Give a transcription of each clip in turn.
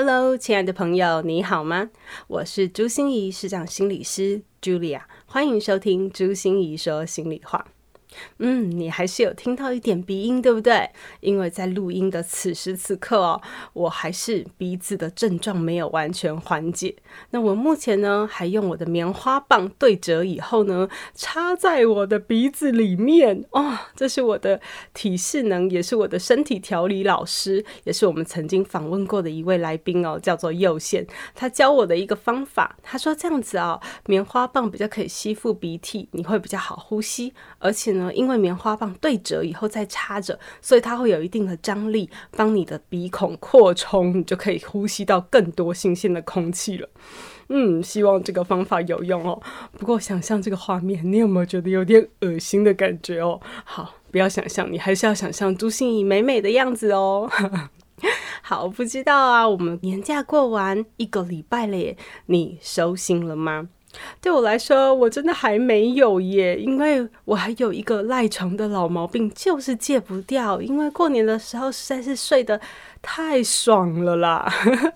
Hello，亲爱的朋友，你好吗？我是朱心怡，市长心理师 Julia，欢迎收听朱心怡说心里话。嗯，你还是有听到一点鼻音，对不对？因为在录音的此时此刻哦，我还是鼻子的症状没有完全缓解。那我目前呢，还用我的棉花棒对折以后呢，插在我的鼻子里面哦。这是我的体适能，也是我的身体调理老师，也是我们曾经访问过的一位来宾哦，叫做右线。他教我的一个方法，他说这样子啊，棉花棒比较可以吸附鼻涕，你会比较好呼吸，而且。因为棉花棒对折以后再插着，所以它会有一定的张力，帮你的鼻孔扩充，你就可以呼吸到更多新鲜的空气了。嗯，希望这个方法有用哦。不过想象这个画面，你有没有觉得有点恶心的感觉哦？好，不要想象，你还是要想象朱心怡美美的样子哦。好，不知道啊，我们年假过完一个礼拜了耶，你收心了吗？对我来说，我真的还没有耶，因为我还有一个赖床的老毛病，就是戒不掉。因为过年的时候实在是睡得太爽了啦，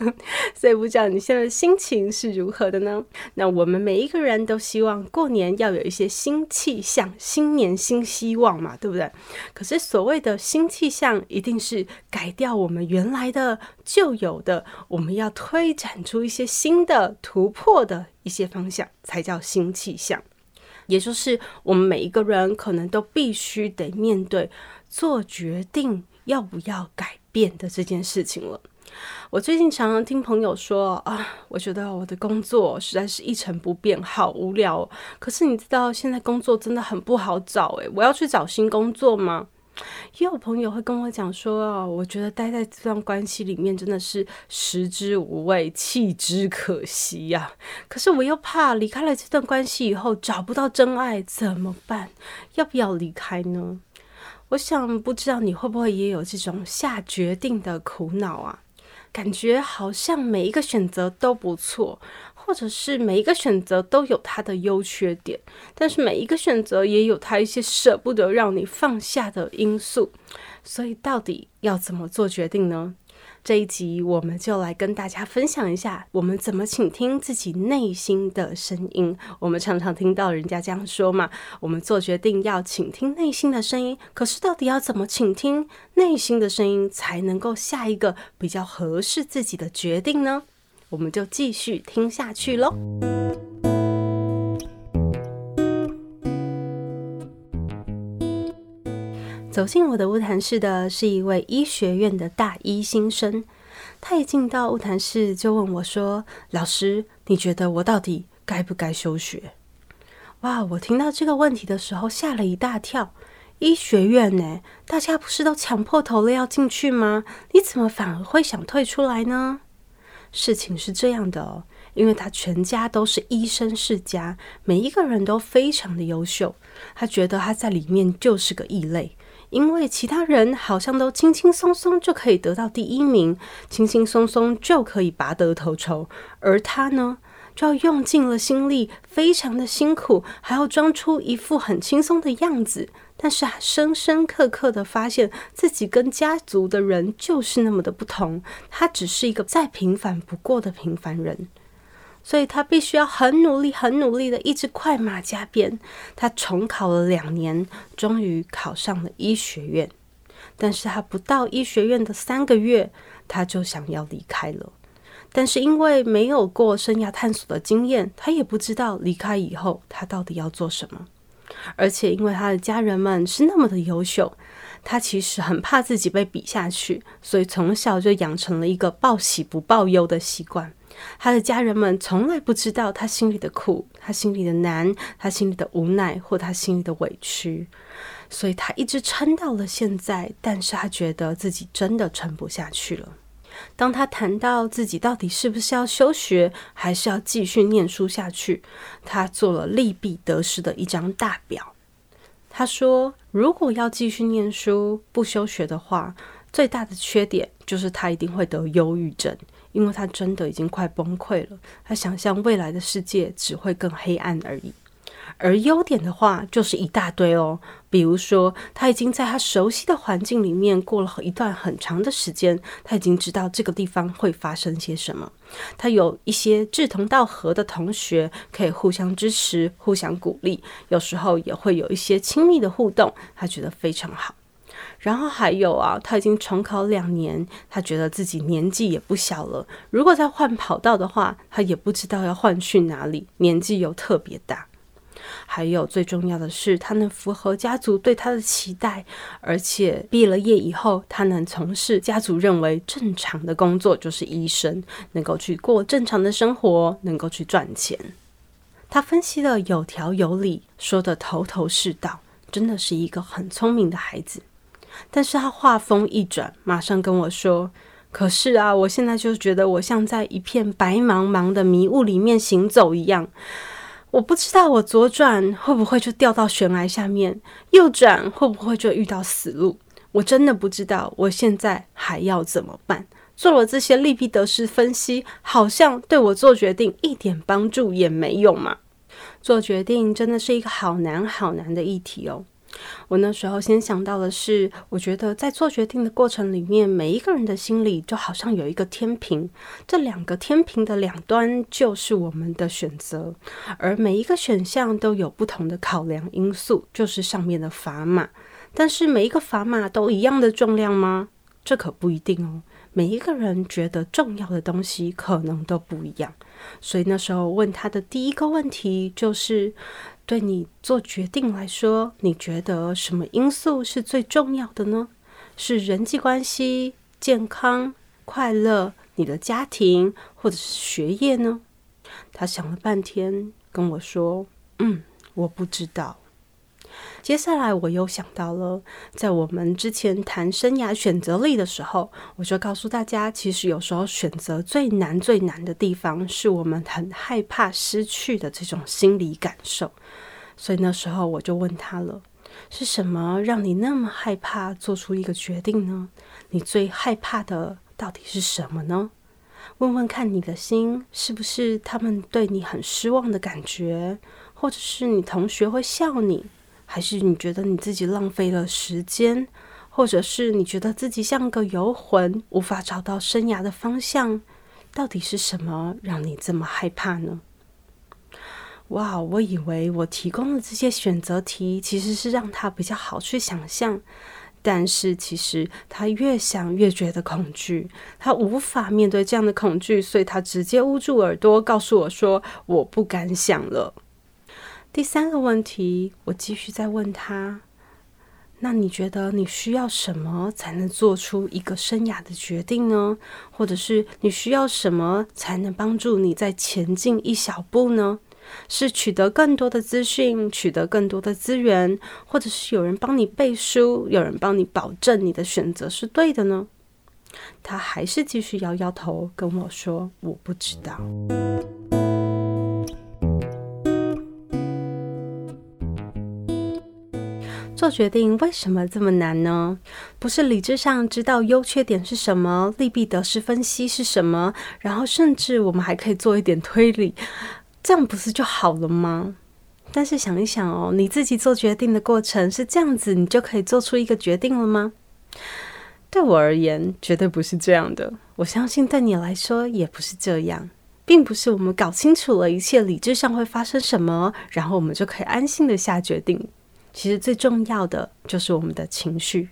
所以不知道你现在心情是如何的呢？那我们每一个人都希望过年要有一些新气象，新年新希望嘛，对不对？可是所谓的新气象，一定是改掉我们原来的旧有的，我们要推展出一些新的突破的一些方向，才叫新气象。也就是我们每一个人可能都必须得面对做决定。要不要改变的这件事情了？我最近常常听朋友说啊，我觉得我的工作实在是一成不变，好无聊。可是你知道现在工作真的很不好找诶，我要去找新工作吗？也有朋友会跟我讲说啊，我觉得待在这段关系里面真的是食之无味，弃之可惜呀。可是我又怕离开了这段关系以后找不到真爱怎么办？要不要离开呢？我想不知道你会不会也有这种下决定的苦恼啊？感觉好像每一个选择都不错，或者是每一个选择都有它的优缺点，但是每一个选择也有它一些舍不得让你放下的因素。所以到底要怎么做决定呢？这一集我们就来跟大家分享一下，我们怎么倾听自己内心的声音。我们常常听到人家这样说嘛，我们做决定要倾听内心的声音。可是到底要怎么倾听内心的声音，才能够下一个比较合适自己的决定呢？我们就继续听下去喽。走进我的物谈室的是一位医学院的大一新生，他一进到物谈室就问我说：“老师，你觉得我到底该不该休学？”哇！我听到这个问题的时候吓了一大跳。医学院呢，大家不是都抢破头了要进去吗？你怎么反而会想退出来呢？事情是这样的哦，因为他全家都是医生世家，每一个人都非常的优秀，他觉得他在里面就是个异类。因为其他人好像都轻轻松松就可以得到第一名，轻轻松松就可以拔得头筹，而他呢，就要用尽了心力，非常的辛苦，还要装出一副很轻松的样子。但是，深深刻刻的发现自己跟家族的人就是那么的不同，他只是一个再平凡不过的平凡人。所以他必须要很努力、很努力的一直快马加鞭。他重考了两年，终于考上了医学院。但是他不到医学院的三个月，他就想要离开了。但是因为没有过生涯探索的经验，他也不知道离开以后他到底要做什么。而且因为他的家人们是那么的优秀，他其实很怕自己被比下去，所以从小就养成了一个报喜不报忧的习惯。他的家人们从来不知道他心里的苦，他心里的难，他心里的无奈或他心里的委屈，所以他一直撑到了现在。但是他觉得自己真的撑不下去了。当他谈到自己到底是不是要休学，还是要继续念书下去，他做了利弊得失的一张大表。他说：“如果要继续念书不休学的话，最大的缺点就是他一定会得忧郁症，因为他真的已经快崩溃了。他想象未来的世界只会更黑暗而已。”而优点的话，就是一大堆哦。比如说，他已经在他熟悉的环境里面过了一段很长的时间，他已经知道这个地方会发生些什么。他有一些志同道合的同学，可以互相支持、互相鼓励，有时候也会有一些亲密的互动，他觉得非常好。然后还有啊，他已经重考两年，他觉得自己年纪也不小了。如果再换跑道的话，他也不知道要换去哪里，年纪又特别大。还有最重要的是，他能符合家族对他的期待，而且毕了业以后，他能从事家族认为正常的工作，就是医生，能够去过正常的生活，能够去赚钱。他分析的有条有理，说的头头是道，真的是一个很聪明的孩子。但是他话锋一转，马上跟我说：“可是啊，我现在就觉得我像在一片白茫茫的迷雾里面行走一样。”我不知道我左转会不会就掉到悬崖下面，右转会不会就遇到死路？我真的不知道，我现在还要怎么办？做了这些利弊得失分析，好像对我做决定一点帮助也没有嘛？做决定真的是一个好难好难的议题哦。我那时候先想到的是，我觉得在做决定的过程里面，每一个人的心里就好像有一个天平，这两个天平的两端就是我们的选择，而每一个选项都有不同的考量因素，就是上面的砝码。但是每一个砝码都一样的重量吗？这可不一定哦。每一个人觉得重要的东西可能都不一样。所以那时候问他的第一个问题就是。对你做决定来说，你觉得什么因素是最重要的呢？是人际关系、健康、快乐、你的家庭，或者是学业呢？他想了半天，跟我说：“嗯，我不知道。”接下来我又想到了，在我们之前谈生涯选择力的时候，我就告诉大家，其实有时候选择最难最难的地方，是我们很害怕失去的这种心理感受。所以那时候我就问他了：是什么让你那么害怕做出一个决定呢？你最害怕的到底是什么呢？问问看你的心，是不是他们对你很失望的感觉，或者是你同学会笑你？还是你觉得你自己浪费了时间，或者是你觉得自己像个游魂，无法找到生涯的方向？到底是什么让你这么害怕呢？哇，我以为我提供的这些选择题其实是让他比较好去想象，但是其实他越想越觉得恐惧，他无法面对这样的恐惧，所以他直接捂住耳朵，告诉我说：“我不敢想了。”第三个问题，我继续再问他：“那你觉得你需要什么才能做出一个生涯的决定呢？或者是你需要什么才能帮助你再前进一小步呢？是取得更多的资讯，取得更多的资源，或者是有人帮你背书，有人帮你保证你的选择是对的呢？”他还是继续摇摇头，跟我说：“我不知道。”做决定为什么这么难呢？不是理智上知道优缺点是什么，利弊得失分析是什么，然后甚至我们还可以做一点推理，这样不是就好了吗？但是想一想哦，你自己做决定的过程是这样子，你就可以做出一个决定了吗？对我而言，绝对不是这样的。我相信对你来说也不是这样，并不是我们搞清楚了一切理智上会发生什么，然后我们就可以安心的下决定。其实最重要的就是我们的情绪。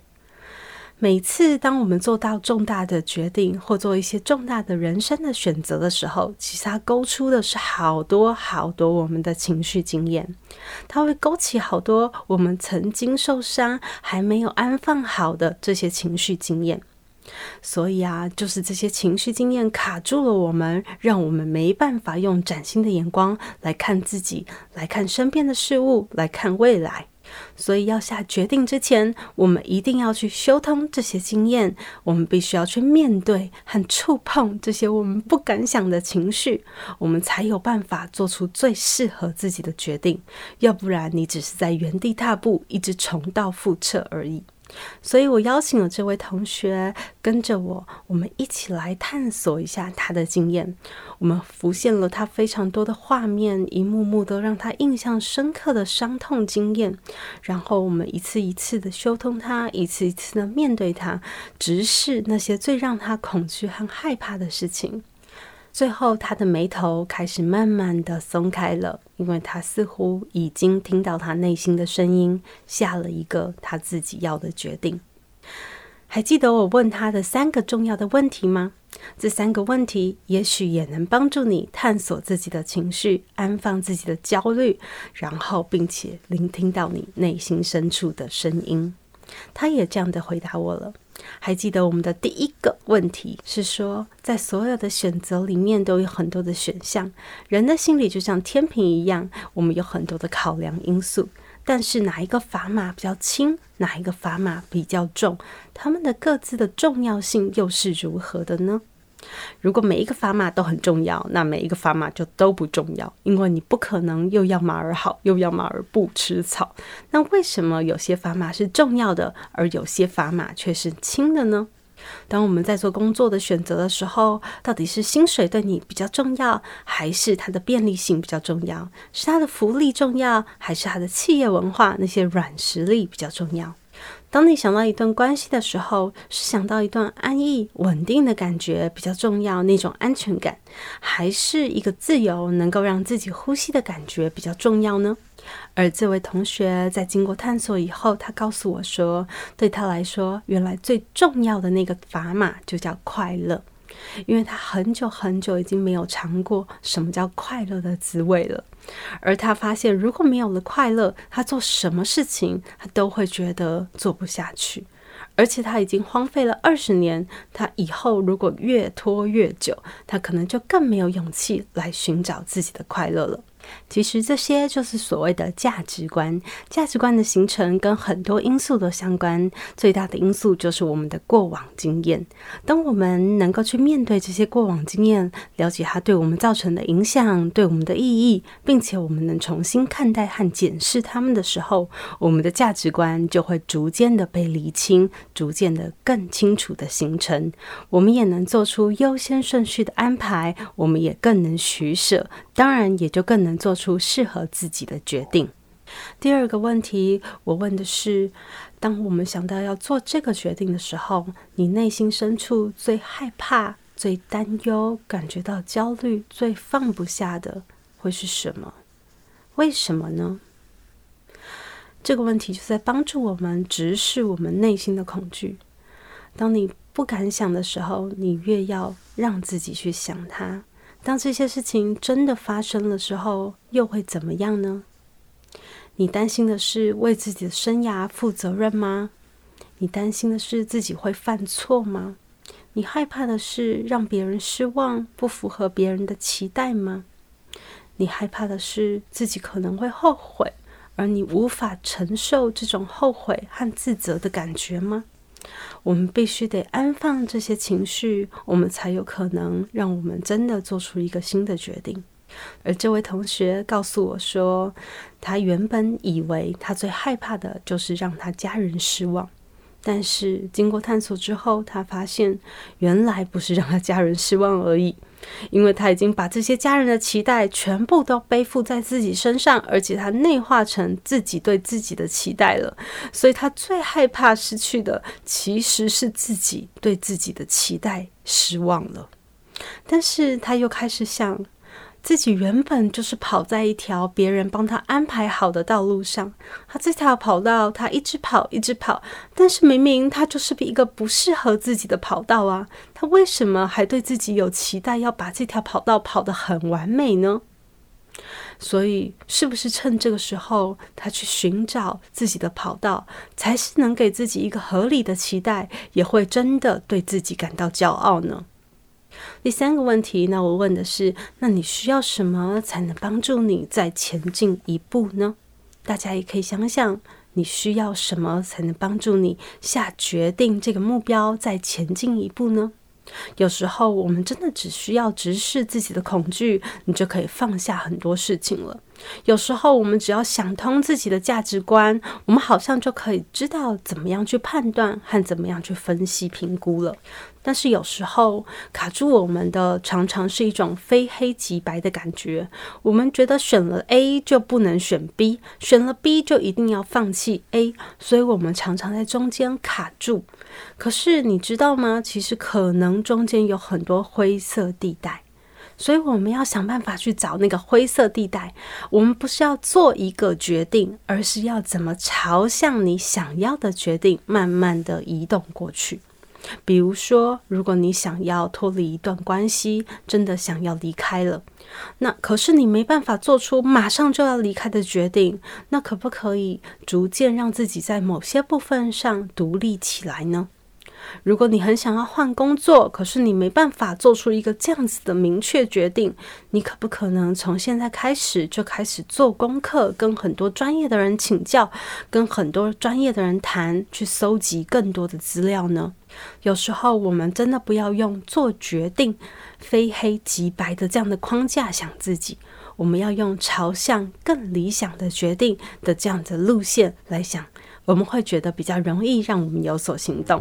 每次当我们做到重大的决定或做一些重大的人生的选择的时候，其实它勾出的是好多好多我们的情绪经验。它会勾起好多我们曾经受伤还没有安放好的这些情绪经验。所以啊，就是这些情绪经验卡住了我们，让我们没办法用崭新的眼光来看自己，来看身边的事物，来看未来。所以要下决定之前，我们一定要去修通这些经验。我们必须要去面对和触碰这些我们不敢想的情绪，我们才有办法做出最适合自己的决定。要不然，你只是在原地踏步，一直重蹈覆辙而已。所以我邀请了这位同学跟着我，我们一起来探索一下他的经验。我们浮现了他非常多的画面，一幕幕都让他印象深刻的伤痛经验。然后我们一次一次的修通他，一次一次的面对他，直视那些最让他恐惧和害怕的事情。最后，他的眉头开始慢慢的松开了，因为他似乎已经听到他内心的声音，下了一个他自己要的决定。还记得我问他的三个重要的问题吗？这三个问题也许也能帮助你探索自己的情绪，安放自己的焦虑，然后并且聆听到你内心深处的声音。他也这样的回答我了。还记得我们的第一个问题是说，在所有的选择里面都有很多的选项，人的心理就像天平一样，我们有很多的考量因素。但是哪一个砝码比较轻，哪一个砝码比较重，他们的各自的重要性又是如何的呢？如果每一个砝码都很重要，那每一个砝码就都不重要，因为你不可能又要马儿好，又要马儿不吃草。那为什么有些砝码是重要的，而有些砝码却是轻的呢？当我们在做工作的选择的时候，到底是薪水对你比较重要，还是它的便利性比较重要？是它的福利重要，还是它的企业文化那些软实力比较重要？当你想到一段关系的时候，是想到一段安逸、稳定的感觉比较重要，那种安全感，还是一个自由、能够让自己呼吸的感觉比较重要呢？而这位同学在经过探索以后，他告诉我说，对他来说，原来最重要的那个砝码就叫快乐。因为他很久很久已经没有尝过什么叫快乐的滋味了，而他发现如果没有了快乐，他做什么事情他都会觉得做不下去，而且他已经荒废了二十年，他以后如果越拖越久，他可能就更没有勇气来寻找自己的快乐了。其实这些就是所谓的价值观。价值观的形成跟很多因素都相关，最大的因素就是我们的过往经验。当我们能够去面对这些过往经验，了解它对我们造成的影响、对我们的意义，并且我们能重新看待和检视它们的时候，我们的价值观就会逐渐的被理清，逐渐的更清楚的形成。我们也能做出优先顺序的安排，我们也更能取舍，当然也就更能。做出适合自己的决定。第二个问题，我问的是：当我们想到要做这个决定的时候，你内心深处最害怕、最担忧、感觉到焦虑、最放不下的会是什么？为什么呢？这个问题就在帮助我们直视我们内心的恐惧。当你不敢想的时候，你越要让自己去想它。当这些事情真的发生了时候，又会怎么样呢？你担心的是为自己的生涯负责任吗？你担心的是自己会犯错吗？你害怕的是让别人失望，不符合别人的期待吗？你害怕的是自己可能会后悔，而你无法承受这种后悔和自责的感觉吗？我们必须得安放这些情绪，我们才有可能让我们真的做出一个新的决定。而这位同学告诉我说，他原本以为他最害怕的就是让他家人失望。但是经过探索之后，他发现原来不是让他家人失望而已，因为他已经把这些家人的期待全部都背负在自己身上，而且他内化成自己对自己的期待了。所以他最害怕失去的其实是自己对自己的期待失望了。但是他又开始想。自己原本就是跑在一条别人帮他安排好的道路上，他这条跑道他一直跑一直跑，但是明明他就是一个不适合自己的跑道啊，他为什么还对自己有期待，要把这条跑道跑得很完美呢？所以，是不是趁这个时候，他去寻找自己的跑道，才是能给自己一个合理的期待，也会真的对自己感到骄傲呢？第三个问题，那我问的是：那你需要什么才能帮助你再前进一步呢？大家也可以想想，你需要什么才能帮助你下决定这个目标再前进一步呢？有时候，我们真的只需要直视自己的恐惧，你就可以放下很多事情了。有时候，我们只要想通自己的价值观，我们好像就可以知道怎么样去判断和怎么样去分析评估了。但是有时候卡住我们的常常是一种非黑即白的感觉。我们觉得选了 A 就不能选 B，选了 B 就一定要放弃 A，所以我们常常在中间卡住。可是你知道吗？其实可能中间有很多灰色地带。所以我们要想办法去找那个灰色地带。我们不是要做一个决定，而是要怎么朝向你想要的决定，慢慢的移动过去。比如说，如果你想要脱离一段关系，真的想要离开了，那可是你没办法做出马上就要离开的决定，那可不可以逐渐让自己在某些部分上独立起来呢？如果你很想要换工作，可是你没办法做出一个这样子的明确决定，你可不可能从现在开始就开始做功课，跟很多专业的人请教，跟很多专业的人谈，去搜集更多的资料呢？有时候我们真的不要用做决定非黑即白的这样的框架想自己，我们要用朝向更理想的决定的这样的路线来想。我们会觉得比较容易让我们有所行动。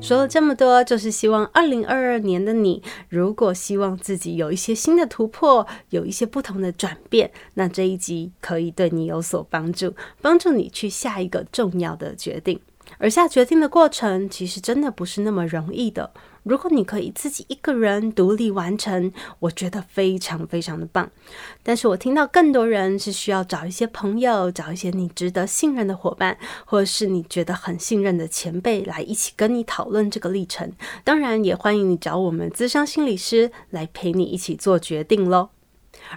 说了这么多，就是希望二零二二年的你，如果希望自己有一些新的突破，有一些不同的转变，那这一集可以对你有所帮助，帮助你去下一个重要的决定。而下决定的过程，其实真的不是那么容易的。如果你可以自己一个人独立完成，我觉得非常非常的棒。但是我听到更多人是需要找一些朋友，找一些你值得信任的伙伴，或者是你觉得很信任的前辈来一起跟你讨论这个历程。当然，也欢迎你找我们资深心理师来陪你一起做决定喽。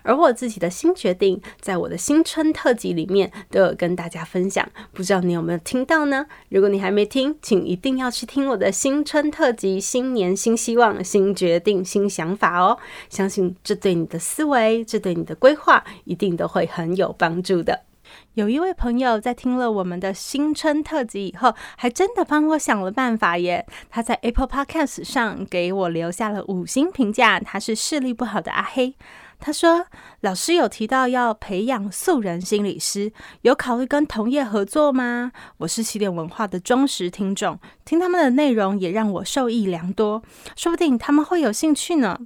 而我自己的新决定，在我的新春特辑里面都有跟大家分享，不知道你有没有听到呢？如果你还没听，请一定要去听我的新春特辑《新年新希望、新决定、新想法》哦！相信这对你的思维，这对你的规划，一定都会很有帮助的。有一位朋友在听了我们的新春特辑以后，还真的帮我想了办法耶！他在 Apple Podcast 上给我留下了五星评价，他是视力不好的阿黑。他说：“老师有提到要培养素人心理师，有考虑跟同业合作吗？我是起点文化的忠实听众，听他们的内容也让我受益良多，说不定他们会有兴趣呢。”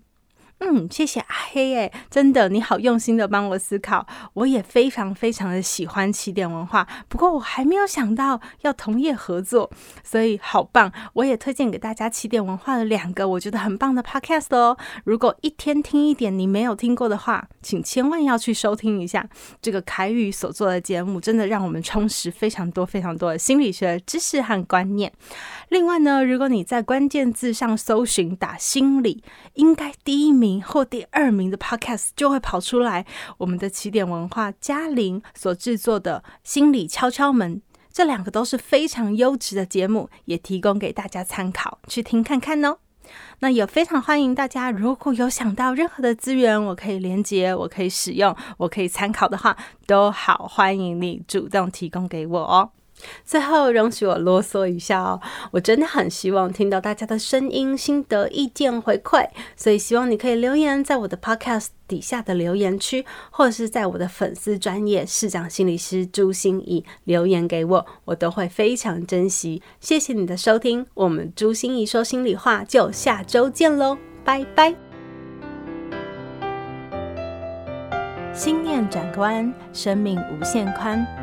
嗯，谢谢阿黑诶，真的你好用心的帮我思考，我也非常非常的喜欢起点文化，不过我还没有想到要同业合作，所以好棒！我也推荐给大家起点文化的两个我觉得很棒的 podcast 哦。如果一天听一点你没有听过的话，请千万要去收听一下这个凯宇所做的节目，真的让我们充实非常多非常多的心理学知识和观念。另外呢，如果你在关键字上搜寻打心理，应该第一名。名或第二名的 Podcast 就会跑出来。我们的起点文化嘉玲所制作的《心理敲敲门》，这两个都是非常优质的节目，也提供给大家参考，去听看看哦。那也非常欢迎大家，如果有想到任何的资源，我可以连接，我可以使用，我可以参考的话，都好欢迎你主动提供给我哦。最后，容许我啰嗦一下哦，我真的很希望听到大家的声音、心得、意见回馈，所以希望你可以留言在我的 podcast 底下的留言区，或者是在我的粉丝专业市长心理师朱心怡留言给我，我都会非常珍惜。谢谢你的收听，我们朱心怡说心里话就下周见喽，拜拜。心念转关，生命无限宽。